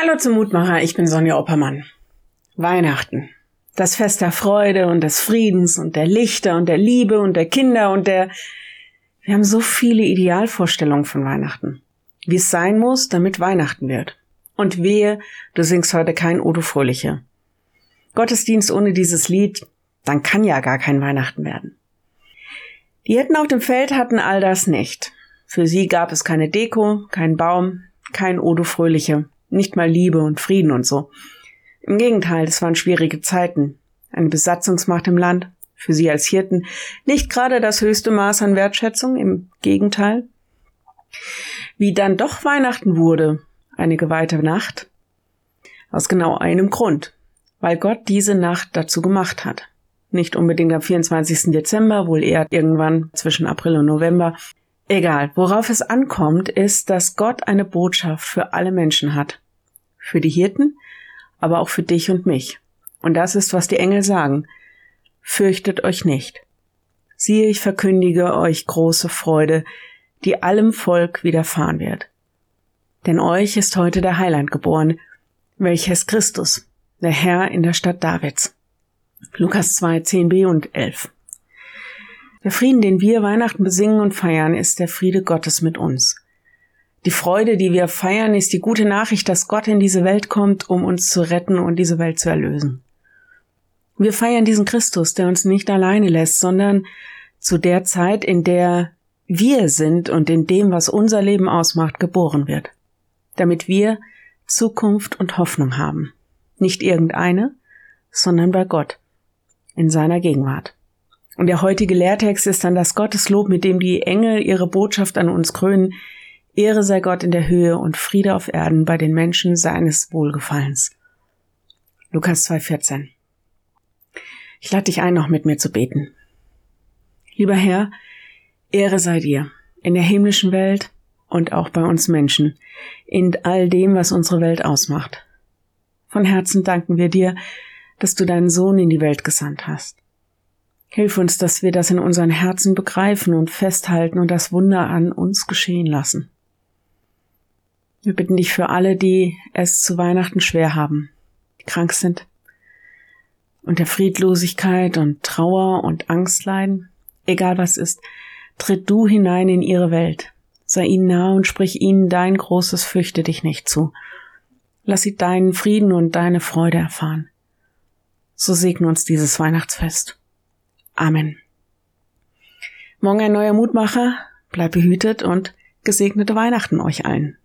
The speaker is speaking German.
Hallo zum Mutmacher, ich bin Sonja Oppermann. Weihnachten. Das Fest der Freude und des Friedens und der Lichter und der Liebe und der Kinder und der... Wir haben so viele Idealvorstellungen von Weihnachten. Wie es sein muss, damit Weihnachten wird. Und wehe, du singst heute kein Odo Fröhliche. Gottesdienst ohne dieses Lied, dann kann ja gar kein Weihnachten werden. Die Hirten auf dem Feld hatten all das nicht. Für sie gab es keine Deko, keinen Baum, kein Odo Fröhliche nicht mal Liebe und Frieden und so. Im Gegenteil, es waren schwierige Zeiten. Eine Besatzungsmacht im Land, für sie als Hirten, nicht gerade das höchste Maß an Wertschätzung, im Gegenteil. Wie dann doch Weihnachten wurde, eine geweihte Nacht, aus genau einem Grund, weil Gott diese Nacht dazu gemacht hat. Nicht unbedingt am 24. Dezember, wohl eher irgendwann zwischen April und November, Egal, worauf es ankommt, ist, dass Gott eine Botschaft für alle Menschen hat. Für die Hirten, aber auch für dich und mich. Und das ist, was die Engel sagen. Fürchtet euch nicht. Siehe, ich verkündige euch große Freude, die allem Volk widerfahren wird. Denn euch ist heute der Heiland geboren, welcher ist Christus, der Herr in der Stadt Davids. Lukas 2, 10b und 11. Der Frieden, den wir Weihnachten besingen und feiern, ist der Friede Gottes mit uns. Die Freude, die wir feiern, ist die gute Nachricht, dass Gott in diese Welt kommt, um uns zu retten und diese Welt zu erlösen. Wir feiern diesen Christus, der uns nicht alleine lässt, sondern zu der Zeit, in der wir sind und in dem, was unser Leben ausmacht, geboren wird, damit wir Zukunft und Hoffnung haben. Nicht irgendeine, sondern bei Gott, in seiner Gegenwart. Und der heutige Lehrtext ist dann das Gotteslob, mit dem die Engel ihre Botschaft an uns krönen. Ehre sei Gott in der Höhe und Friede auf Erden bei den Menschen seines Wohlgefallens. Lukas 2,14 Ich lade dich ein, noch mit mir zu beten. Lieber Herr, Ehre sei dir in der himmlischen Welt und auch bei uns Menschen, in all dem, was unsere Welt ausmacht. Von Herzen danken wir dir, dass du deinen Sohn in die Welt gesandt hast. Hilf uns, dass wir das in unseren Herzen begreifen und festhalten und das Wunder an uns geschehen lassen. Wir bitten dich für alle, die es zu Weihnachten schwer haben, die krank sind, unter Friedlosigkeit und Trauer und Angst leiden, egal was ist, tritt du hinein in ihre Welt, sei ihnen nah und sprich ihnen dein großes Fürchte dich nicht zu. Lass sie deinen Frieden und deine Freude erfahren. So segne uns dieses Weihnachtsfest. Amen. Morgen ein neuer Mutmacher, bleib behütet und gesegnete Weihnachten euch allen.